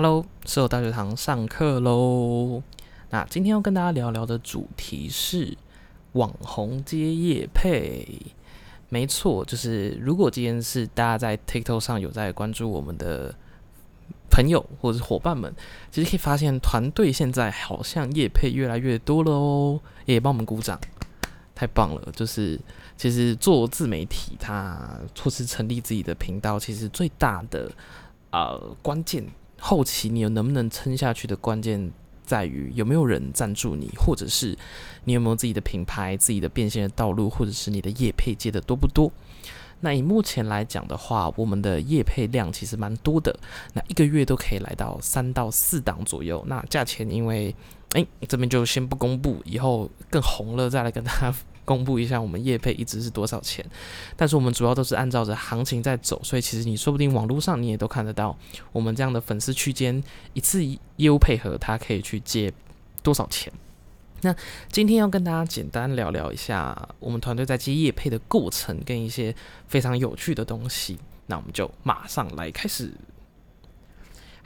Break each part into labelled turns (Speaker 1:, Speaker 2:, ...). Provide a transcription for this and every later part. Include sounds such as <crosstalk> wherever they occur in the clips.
Speaker 1: Hello，社友大学堂上课喽。那今天要跟大家聊聊的主题是网红接夜配。没错，就是如果今天是大家在 TikTok 上有在关注我们的朋友或者是伙伴们，其实可以发现团队现在好像夜配越来越多了哦，也帮我们鼓掌，太棒了！就是其实做自媒体，它或是成立自己的频道，其实最大的呃关键，后期你有能不能撑下去的关键。在于有没有人赞助你，或者是你有没有自己的品牌、自己的变现的道路，或者是你的业配接的多不多？那以目前来讲的话，我们的业配量其实蛮多的，那一个月都可以来到三到四档左右。那价钱因为，哎，这边就先不公布，以后更红了再来跟大家。公布一下我们业配一直是多少钱，但是我们主要都是按照着行情在走，所以其实你说不定网络上你也都看得到我们这样的粉丝区间一次业务配合，它可以去接多少钱。那今天要跟大家简单聊聊一下我们团队在接业配的过程跟一些非常有趣的东西，那我们就马上来开始。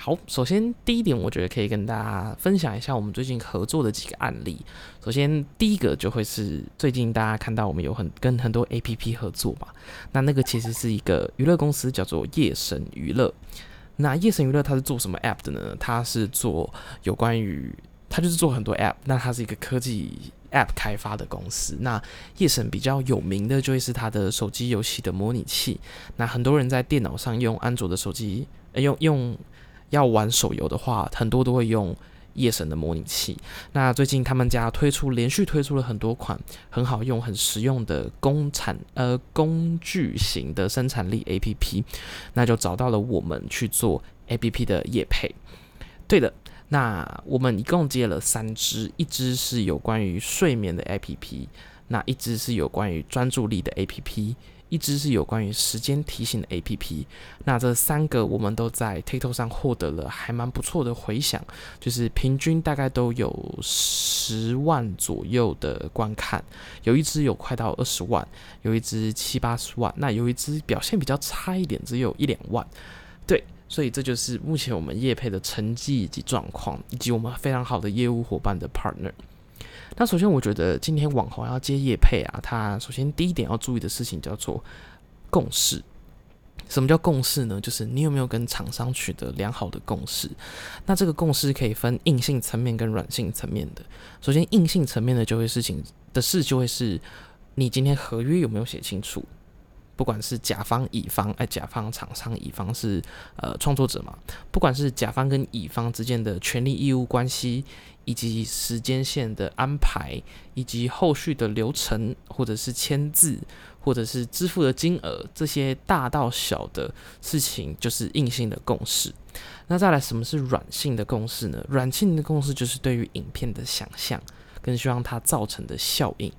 Speaker 1: 好，首先第一点，我觉得可以跟大家分享一下我们最近合作的几个案例。首先第一个就会是最近大家看到我们有很跟很多 A P P 合作嘛，那那个其实是一个娱乐公司，叫做夜神娱乐。那夜神娱乐它是做什么 App 的呢？它是做有关于，它就是做很多 App。那它是一个科技 App 开发的公司。那夜神比较有名的就会是它的手机游戏的模拟器。那很多人在电脑上用安卓的手机，用用。要玩手游的话，很多都会用夜神的模拟器。那最近他们家推出，连续推出了很多款很好用、很实用的工产呃工具型的生产力 A P P，那就找到了我们去做 A P P 的业配。对的，那我们一共接了三支，一支是有关于睡眠的 A P P，那一支是有关于专注力的 A P P。一支是有关于时间提醒的 A P P，那这三个我们都在 TikTok 上获得了还蛮不错的回响，就是平均大概都有十万左右的观看，有一支有快到二十万，有一支七八十万，那有一支表现比较差一点，只有一两万。对，所以这就是目前我们业配的成绩以及状况，以及我们非常好的业务伙伴的 partner。那首先，我觉得今天网红要接业配啊，他首先第一点要注意的事情叫做共识。什么叫共识呢？就是你有没有跟厂商取得良好的共识。那这个共识可以分硬性层面跟软性层面的。首先，硬性层面的就会事情的事就会是你今天合约有没有写清楚。不管是甲方、乙方，哎，甲方厂商，乙方是呃创作者嘛。不管是甲方跟乙方之间的权利义务关系，以及时间线的安排，以及后续的流程，或者是签字，或者是支付的金额，这些大到小的事情，就是硬性的共识。那再来，什么是软性的共识呢？软性的共识就是对于影片的想象，跟希望它造成的效应。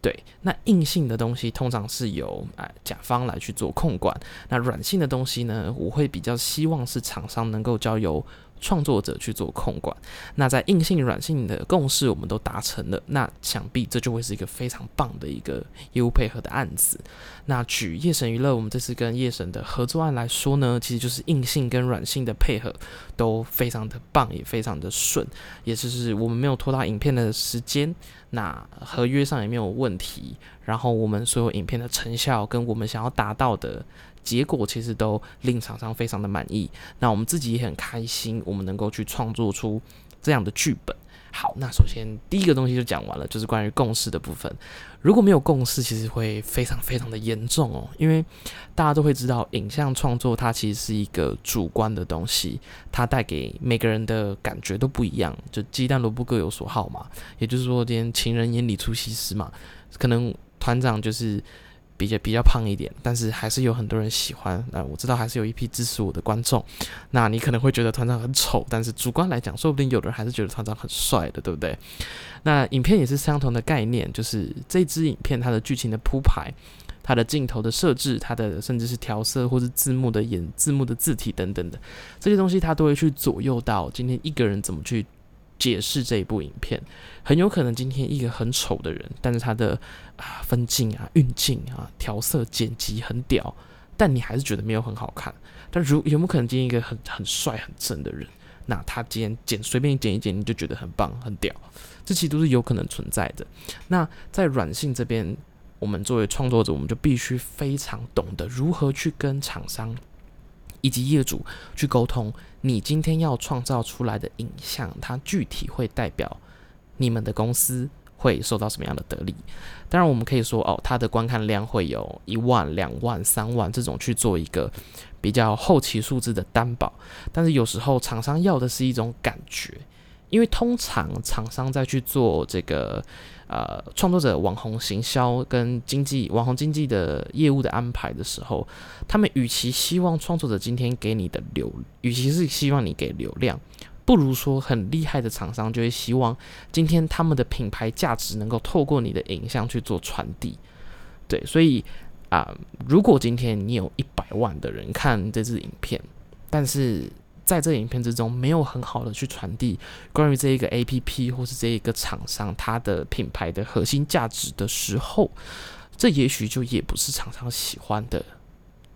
Speaker 1: 对，那硬性的东西通常是由啊甲方来去做控管，那软性的东西呢，我会比较希望是厂商能够交由。创作者去做控管，那在硬性、软性的共识我们都达成了，那想必这就会是一个非常棒的一个业务配合的案子。那举夜神娱乐，我们这次跟夜神的合作案来说呢，其实就是硬性跟软性的配合都非常的棒，也非常的顺，也就是我们没有拖到影片的时间，那合约上也没有问题，然后我们所有影片的成效跟我们想要达到的。结果其实都令厂商非常的满意，那我们自己也很开心，我们能够去创作出这样的剧本。好，那首先第一个东西就讲完了，就是关于共识的部分。如果没有共识，其实会非常非常的严重哦，因为大家都会知道，影像创作它其实是一个主观的东西，它带给每个人的感觉都不一样。就鸡蛋萝卜各有所好嘛，也就是说，今天情人眼里出西施嘛，可能团长就是。比较比较胖一点，但是还是有很多人喜欢。那我知道还是有一批支持我的观众。那你可能会觉得团长很丑，但是主观来讲，说不定有的人还是觉得团长很帅的，对不对？那影片也是相同的概念，就是这支影片它的剧情的铺排、它的镜头的设置、它的甚至是调色或是字幕的演字幕的字体等等的这些东西，它都会去左右到今天一个人怎么去。解释这一部影片，很有可能今天一个很丑的人，但是他的啊分镜啊、运镜啊、调色、剪辑很屌，但你还是觉得没有很好看。但如有没有可能今天一个很很帅、很正的人，那他今天剪随便剪一剪，你就觉得很棒很屌，这其实都是有可能存在的。那在软性这边，我们作为创作者，我们就必须非常懂得如何去跟厂商以及业主去沟通，你今天要创造出来的影像，它具体会代表你们的公司。会受到什么样的得利？当然，我们可以说哦，它的观看量会有一万、两万、三万这种去做一个比较后期数字的担保。但是有时候厂商要的是一种感觉，因为通常厂商在去做这个呃创作者网红行销跟经济网红经济的业务的安排的时候，他们与其希望创作者今天给你的流，与其是希望你给流量。不如说很厉害的厂商就会希望今天他们的品牌价值能够透过你的影像去做传递，对，所以啊，如果今天你有一百万的人看这支影片，但是在这影片之中没有很好的去传递关于这一个 A P P 或是这一个厂商它的品牌的核心价值的时候，这也许就也不是厂商喜欢的。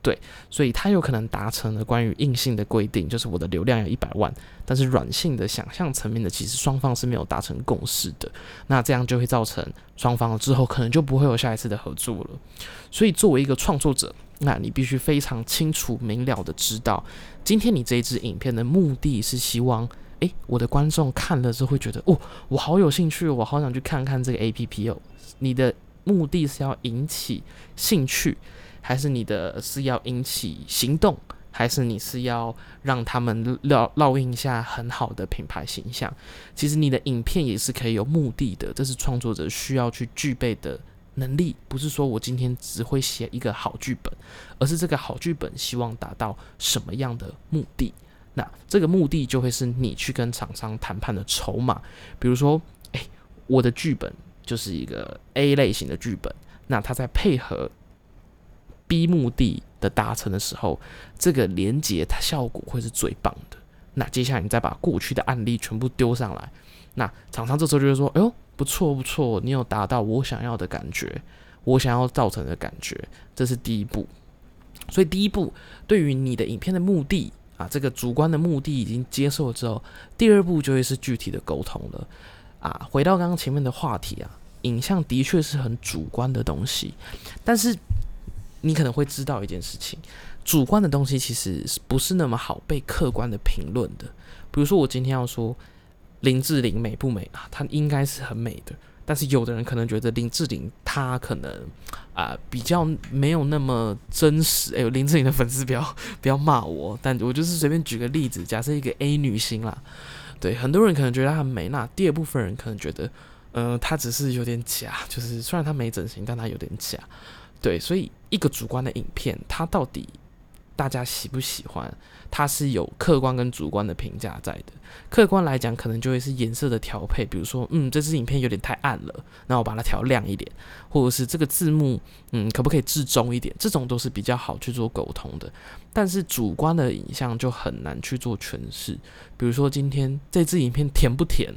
Speaker 1: 对，所以它有可能达成了关于硬性的规定，就是我的流量有一百万，但是软性的想象层面的，其实双方是没有达成共识的。那这样就会造成双方之后可能就不会有下一次的合作了。所以作为一个创作者，那你必须非常清楚明了的知道，今天你这一支影片的目的是希望，诶，我的观众看了之后会觉得，哦，我好有兴趣，我好想去看看这个 A P P 哦。你的目的是要引起兴趣。还是你的是要引起行动，还是你是要让他们烙烙印下很好的品牌形象？其实你的影片也是可以有目的的，这是创作者需要去具备的能力。不是说我今天只会写一个好剧本，而是这个好剧本希望达到什么样的目的？那这个目的就会是你去跟厂商谈判的筹码。比如说，诶，我的剧本就是一个 A 类型的剧本，那它在配合。B 目的的达成的时候，这个连接它效果会是最棒的。那接下来你再把过去的案例全部丢上来，那厂商这时候就会说：“哎呦，不错不错，你有达到我想要的感觉，我想要造成的感觉。”这是第一步。所以第一步对于你的影片的目的啊，这个主观的目的已经接受了之后，第二步就会是具体的沟通了。啊，回到刚刚前面的话题啊，影像的确是很主观的东西，但是。你可能会知道一件事情，主观的东西其实不是那么好被客观的评论的。比如说，我今天要说林志玲美不美啊？她应该是很美的，但是有的人可能觉得林志玲她可能啊比较没有那么真实。哎，林志玲的粉丝不要 <laughs> 不要骂我，但我就是随便举个例子，假设一个 A 女星啦，对，很多人可能觉得她很美，那第二部分人可能觉得，嗯，她只是有点假，就是虽然她没整形，但她有点假。对，所以一个主观的影片，它到底大家喜不喜欢？它是有客观跟主观的评价在的。客观来讲，可能就会是颜色的调配，比如说，嗯，这支影片有点太暗了，那我把它调亮一点，或者是这个字幕，嗯，可不可以至中一点？这种都是比较好去做沟通的。但是主观的影像就很难去做诠释。比如说今天这支影片甜不甜？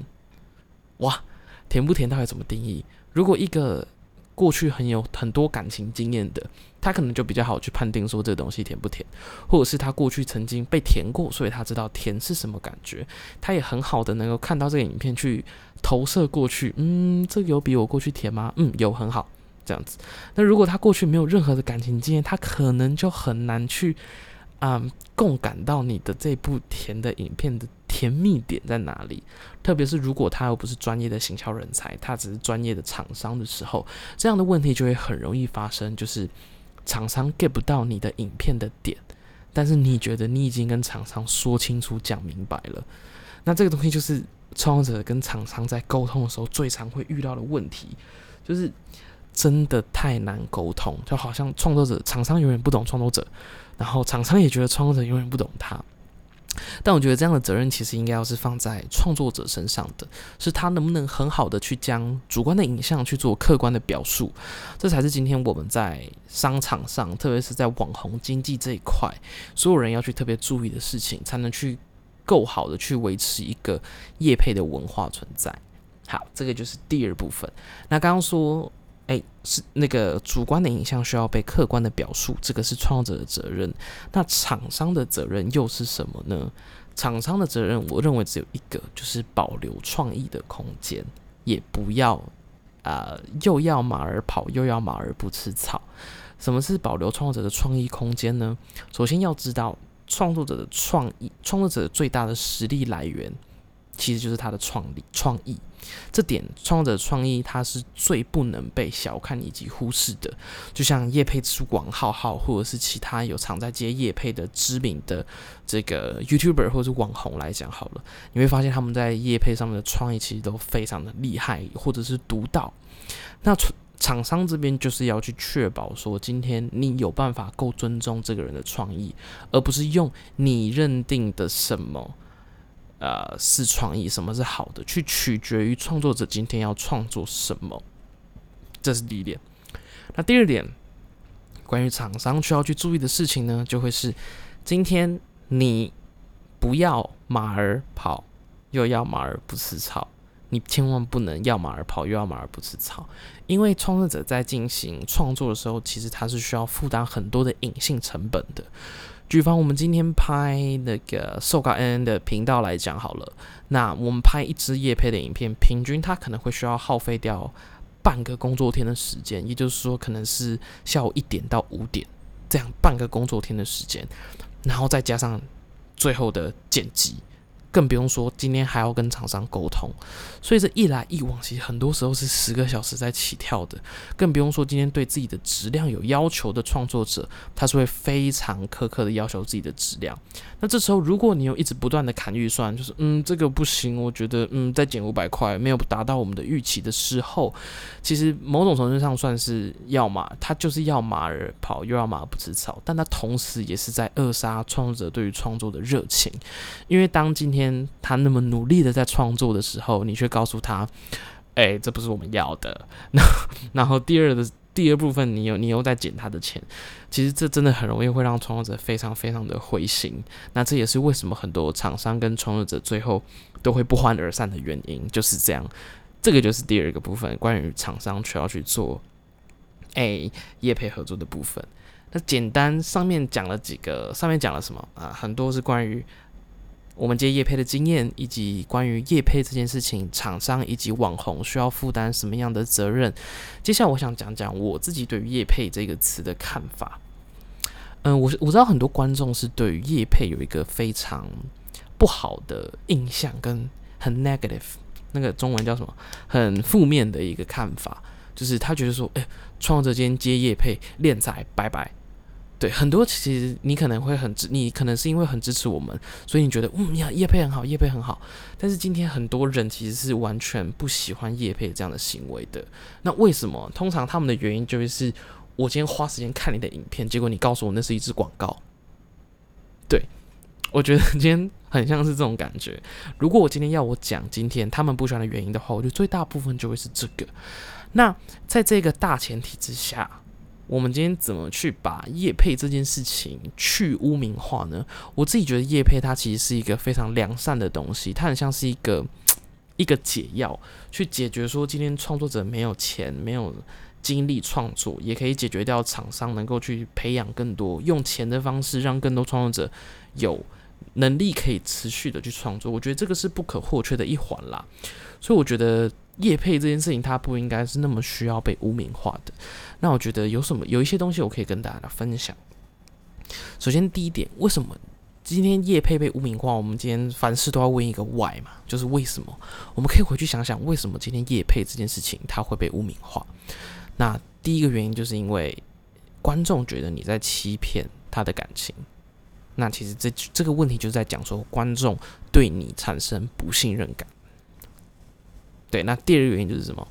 Speaker 1: 哇，甜不甜？到底怎么定义？如果一个过去很有很多感情经验的，他可能就比较好去判定说这个东西甜不甜，或者是他过去曾经被甜过，所以他知道甜是什么感觉。他也很好的能够看到这个影片去投射过去，嗯，这个有比我过去甜吗？嗯，有很好这样子。那如果他过去没有任何的感情经验，他可能就很难去啊共感到你的这部甜的影片的。甜蜜点在哪里？特别是如果他又不是专业的行销人才，他只是专业的厂商的时候，这样的问题就会很容易发生。就是厂商 get 不到你的影片的点，但是你觉得你已经跟厂商说清楚、讲明白了。那这个东西就是创作者跟厂商在沟通的时候最常会遇到的问题，就是真的太难沟通。就好像创作者、厂商永远不懂创作者，然后厂商也觉得创作者永远不懂他。但我觉得这样的责任其实应该要是放在创作者身上的，是他能不能很好的去将主观的影像去做客观的表述，这才是今天我们在商场上，特别是在网红经济这一块，所有人要去特别注意的事情，才能去够好的去维持一个业配的文化存在。好，这个就是第二部分。那刚刚说。哎，是那个主观的影像需要被客观的表述，这个是创作者的责任。那厂商的责任又是什么呢？厂商的责任，我认为只有一个，就是保留创意的空间，也不要啊，又要马儿跑，又要马儿不吃草。什么是保留创作者的创意空间呢？首先要知道，创作者的创意，创作者最大的实力来源。其实就是他的创力、创意，这点创作者创意，它是最不能被小看以及忽视的。就像叶佩之王浩浩，或者是其他有常在接叶佩的知名的这个 YouTuber 或者是网红来讲好了，你会发现他们在叶佩上面的创意其实都非常的厉害，或者是独到。那厂商这边就是要去确保说，今天你有办法够尊重这个人的创意，而不是用你认定的什么。呃，是创意，什么是好的，去取决于创作者今天要创作什么，这是第一点。那第二点，关于厂商需要去注意的事情呢，就会是今天你不要马儿跑，又要马儿不吃草，你千万不能要马儿跑，又要马儿不吃草，因为创作者在进行创作的时候，其实他是需要负担很多的隐性成本的。举方，我们今天拍那个瘦高 N N 的频道来讲好了，那我们拍一支夜配的影片，平均它可能会需要耗费掉半个工作天的时间，也就是说，可能是下午一点到五点这样半个工作天的时间，然后再加上最后的剪辑。更不用说今天还要跟厂商沟通，所以这一来一往，其实很多时候是十个小时在起跳的。更不用说今天对自己的质量有要求的创作者，他是会非常苛刻的要求自己的质量。那这时候，如果你有一直不断的砍预算，就是嗯这个不行，我觉得嗯再减五百块没有达到我们的预期的时候，其实某种程度上算是要马，他就是要马儿跑，又要马不吃草，但他同时也是在扼杀创作者对于创作的热情，因为当今天。他那么努力的在创作的时候，你却告诉他：“哎，这不是我们要的。”那然后第二的第二部分，你又你又在减他的钱，其实这真的很容易会让创作者非常非常的灰心。那这也是为什么很多厂商跟创作者最后都会不欢而散的原因，就是这样。这个就是第二个部分，关于厂商需要去做哎业配合作的部分。那简单上面讲了几个，上面讲了什么啊？很多是关于。我们接业配的经验，以及关于业配这件事情，厂商以及网红需要负担什么样的责任？接下来我想讲讲我自己对于业配这个词的看法。嗯，我我知道很多观众是对于业配有一个非常不好的印象，跟很 negative，那个中文叫什么？很负面的一个看法，就是他觉得说，哎，创作者今天接业配，练财，拜拜。对很多，其实你可能会很支，你可能是因为很支持我们，所以你觉得嗯呀叶配很好，叶配很好。但是今天很多人其实是完全不喜欢叶配这样的行为的。那为什么？通常他们的原因就是，我今天花时间看你的影片，结果你告诉我那是一支广告。对，我觉得今天很像是这种感觉。如果我今天要我讲今天他们不喜欢的原因的话，我觉得最大部分就会是这个。那在这个大前提之下。我们今天怎么去把叶配这件事情去污名化呢？我自己觉得叶配它其实是一个非常良善的东西，它很像是一个 <tsk> 一个解药，去解决说今天创作者没有钱、没有精力创作，也可以解决掉厂商能够去培养更多用钱的方式，让更多创作者有能力可以持续的去创作。我觉得这个是不可或缺的一环啦，所以我觉得。叶配这件事情，它不应该是那么需要被污名化的。那我觉得有什么有一些东西我可以跟大家来分享。首先，第一点，为什么今天叶佩被污名化？我们今天凡事都要问一个 why 嘛，就是为什么？我们可以回去想想，为什么今天叶佩这件事情它会被污名化？那第一个原因就是因为观众觉得你在欺骗他的感情。那其实这这个问题就在讲说，观众对你产生不信任感。对，那第二个原因就是什么？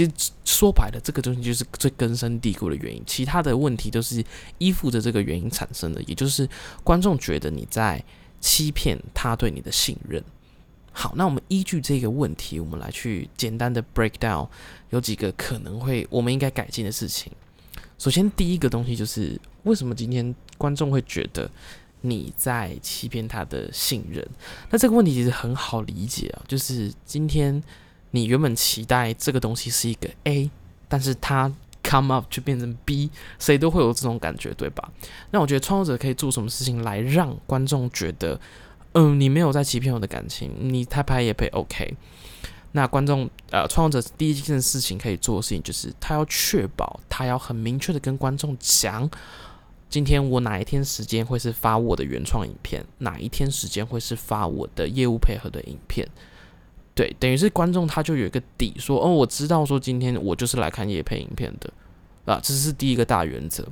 Speaker 1: 其实说白了，这个东西就是最根深蒂固的原因，其他的问题都是依附着这个原因产生的，也就是观众觉得你在欺骗他对你的信任。好，那我们依据这个问题，我们来去简单的 break down，有几个可能会我们应该改进的事情。首先，第一个东西就是为什么今天观众会觉得你在欺骗他的信任？那这个问题其实很好理解啊，就是今天。你原本期待这个东西是一个 A，但是它 come up 就变成 B，谁都会有这种感觉，对吧？那我觉得创作者可以做什么事情来让观众觉得嗯，你没有在欺骗我的感情，你太拍也配 OK。那观众呃，创作者第一件事情可以做的事情就是，他要确保他要很明确的跟观众讲，今天我哪一天时间会是发我的原创影片，哪一天时间会是发我的业务配合的影片。对，等于是观众他就有一个底，说哦，我知道说今天我就是来看叶配影片的啊，这是第一个大原则。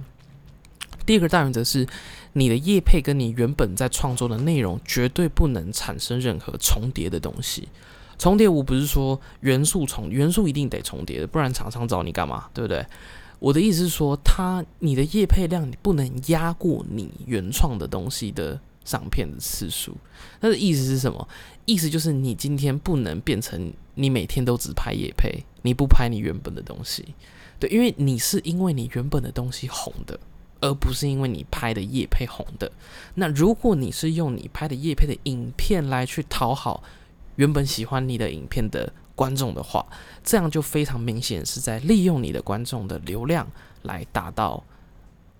Speaker 1: 第二个大原则是，你的叶配跟你原本在创作的内容绝对不能产生任何重叠的东西。重叠我不是说元素重元素一定得重叠的，不然厂商找你干嘛？对不对？我的意思是说，他你的叶配量你不能压过你原创的东西的上片的次数。那的意思是什么？意思就是你今天不能变成你每天都只拍叶配，你不拍你原本的东西。对，因为你是因为你原本的东西红的，而不是因为你拍的叶配红的。那如果你是用你拍的叶配的影片来去讨好。原本喜欢你的影片的观众的话，这样就非常明显是在利用你的观众的流量来达到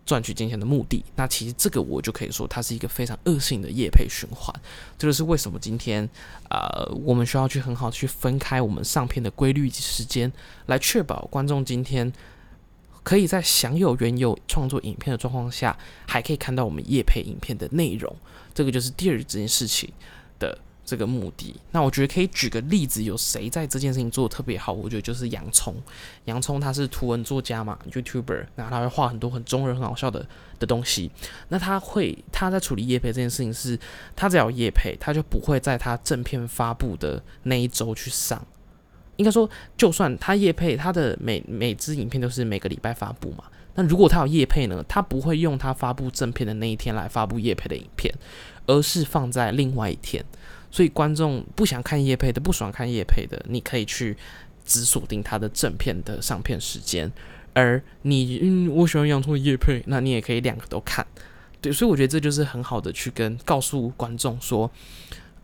Speaker 1: 赚取金钱的目的。那其实这个我就可以说，它是一个非常恶性的业配循环。这就是为什么今天呃，我们需要去很好去分开我们上片的规律及时间，来确保观众今天可以在享有原有创作影片的状况下，还可以看到我们业配影片的内容。这个就是第二件事情的。这个目的，那我觉得可以举个例子，有谁在这件事情做的特别好？我觉得就是洋葱。洋葱他是图文作家嘛，YouTuber，然后他会画很多很中人、很好笑的的东西。那他会他在处理叶配这件事情，是他只要叶配，他就不会在他正片发布的那一周去上。应该说，就算他叶配，他的每每支影片都是每个礼拜发布嘛。那如果他有叶配呢，他不会用他发布正片的那一天来发布叶配的影片，而是放在另外一天。所以观众不想看叶配的，不喜欢看叶配的，你可以去只锁定他的正片的上片时间，而你嗯，我喜欢洋葱的叶配，那你也可以两个都看。对，所以我觉得这就是很好的去跟告诉观众说，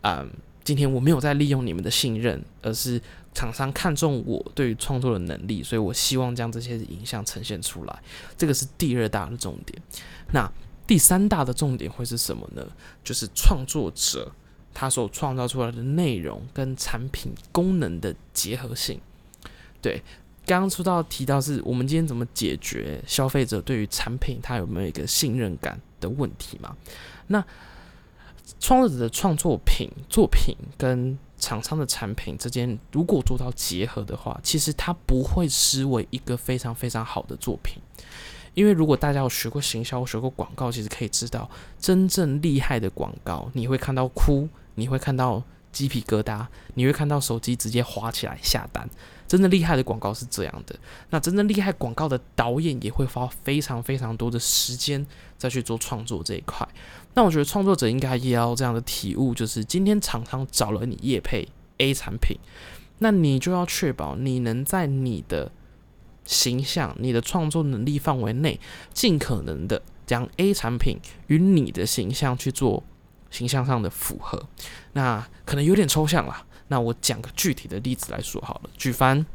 Speaker 1: 嗯，今天我没有在利用你们的信任，而是厂商看中我对于创作的能力，所以我希望将这些影像呈现出来。这个是第二大的重点。那第三大的重点会是什么呢？就是创作者。他所创造出来的内容跟产品功能的结合性，对，刚刚说到提到是我们今天怎么解决消费者对于产品他有没有一个信任感的问题嘛？那创作者的创作品作品跟厂商的产品之间如果做到结合的话，其实它不会失为一个非常非常好的作品。因为如果大家有学过行销、学过广告，其实可以知道，真正厉害的广告，你会看到哭。你会看到鸡皮疙瘩，你会看到手机直接滑起来下单。真正厉害的广告是这样的，那真正厉害广告的导演也会花非常非常多的时间再去做创作这一块。那我觉得创作者应该也要这样的体悟，就是今天厂商找了你业配 A 产品，那你就要确保你能在你的形象、你的创作能力范围内，尽可能的将 A 产品与你的形象去做。形象上的符合，那可能有点抽象了。那我讲个具体的例子来说好了。举凡，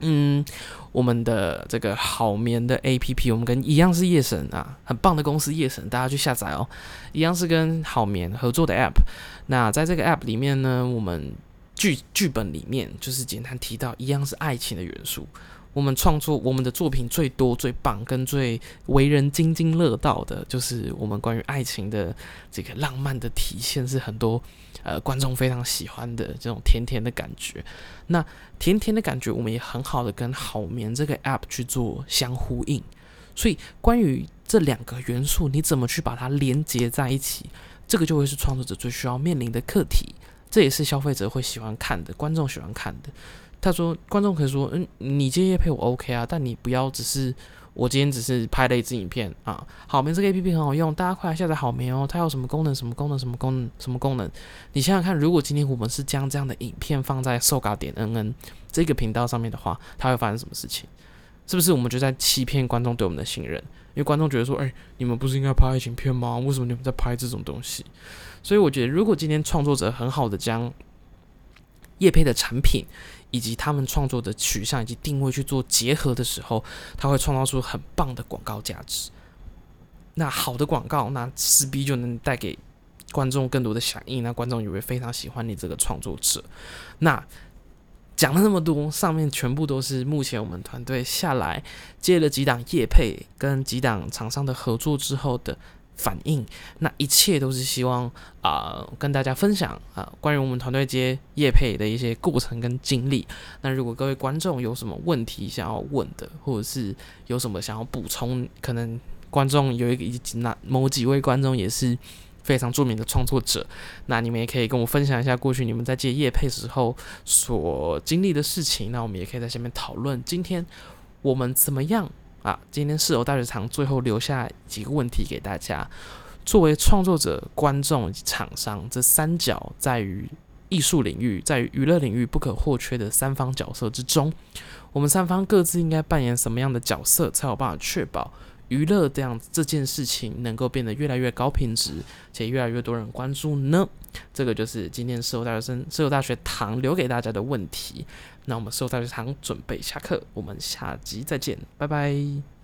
Speaker 1: 嗯，我们的这个好眠的 A P P，我们跟一样是夜神啊，很棒的公司夜神，大家去下载哦。一样是跟好眠合作的 App。那在这个 App 里面呢，我们剧剧本里面就是简单提到一样是爱情的元素。我们创作我们的作品最多、最棒跟最为人津津乐道的，就是我们关于爱情的这个浪漫的体现，是很多呃观众非常喜欢的这种甜甜的感觉。那甜甜的感觉，我们也很好的跟好眠这个 App 去做相呼应。所以，关于这两个元素，你怎么去把它连接在一起，这个就会是创作者最需要面临的课题。这也是消费者会喜欢看的，观众喜欢看的。他说：“观众可以说，嗯，你接业配我 OK 啊，但你不要只是我今天只是拍了一支影片啊。好眠这个 APP 很好用，大家快来下载好眠哦。它有什么功能？什么功能？什么功能？什么功能？你想想看，如果今天我们是将这样的影片放在搜嘎点 NN 这个频道上面的话，它会发生什么事情？是不是我们就在欺骗观众对我们的信任？因为观众觉得说，哎，你们不是应该拍爱情片吗？为什么你们在拍这种东西？所以我觉得，如果今天创作者很好的将叶配的产品。”以及他们创作的取向以及定位去做结合的时候，他会创造出很棒的广告价值。那好的广告，那势必就能带给观众更多的响应，那观众也会非常喜欢你这个创作者。那讲了那么多，上面全部都是目前我们团队下来接了几档业配跟几档厂商的合作之后的反应。那一切都是希望啊跟大家分享啊关于我们团队接业配的一些过程跟经历。那如果各位观众有什么问题想要问的，或者是有什么想要补充，可能观众有一个以及那某几位观众也是。非常著名的创作者，那你们也可以跟我分享一下过去你们在接业配时候所经历的事情。那我们也可以在下面讨论，今天我们怎么样啊？今天室友大学堂最后留下几个问题给大家。作为创作者、观众以及厂商这三角，在于艺术领域、在于娱乐领域不可或缺的三方角色之中，我们三方各自应该扮演什么样的角色，才有办法确保？娱乐这样这件事情能够变得越来越高品质，且越来越多人关注呢？这个就是今天社会大学生、社会大学堂留给大家的问题。那我们社会大学堂准备下课，我们下集再见，拜拜。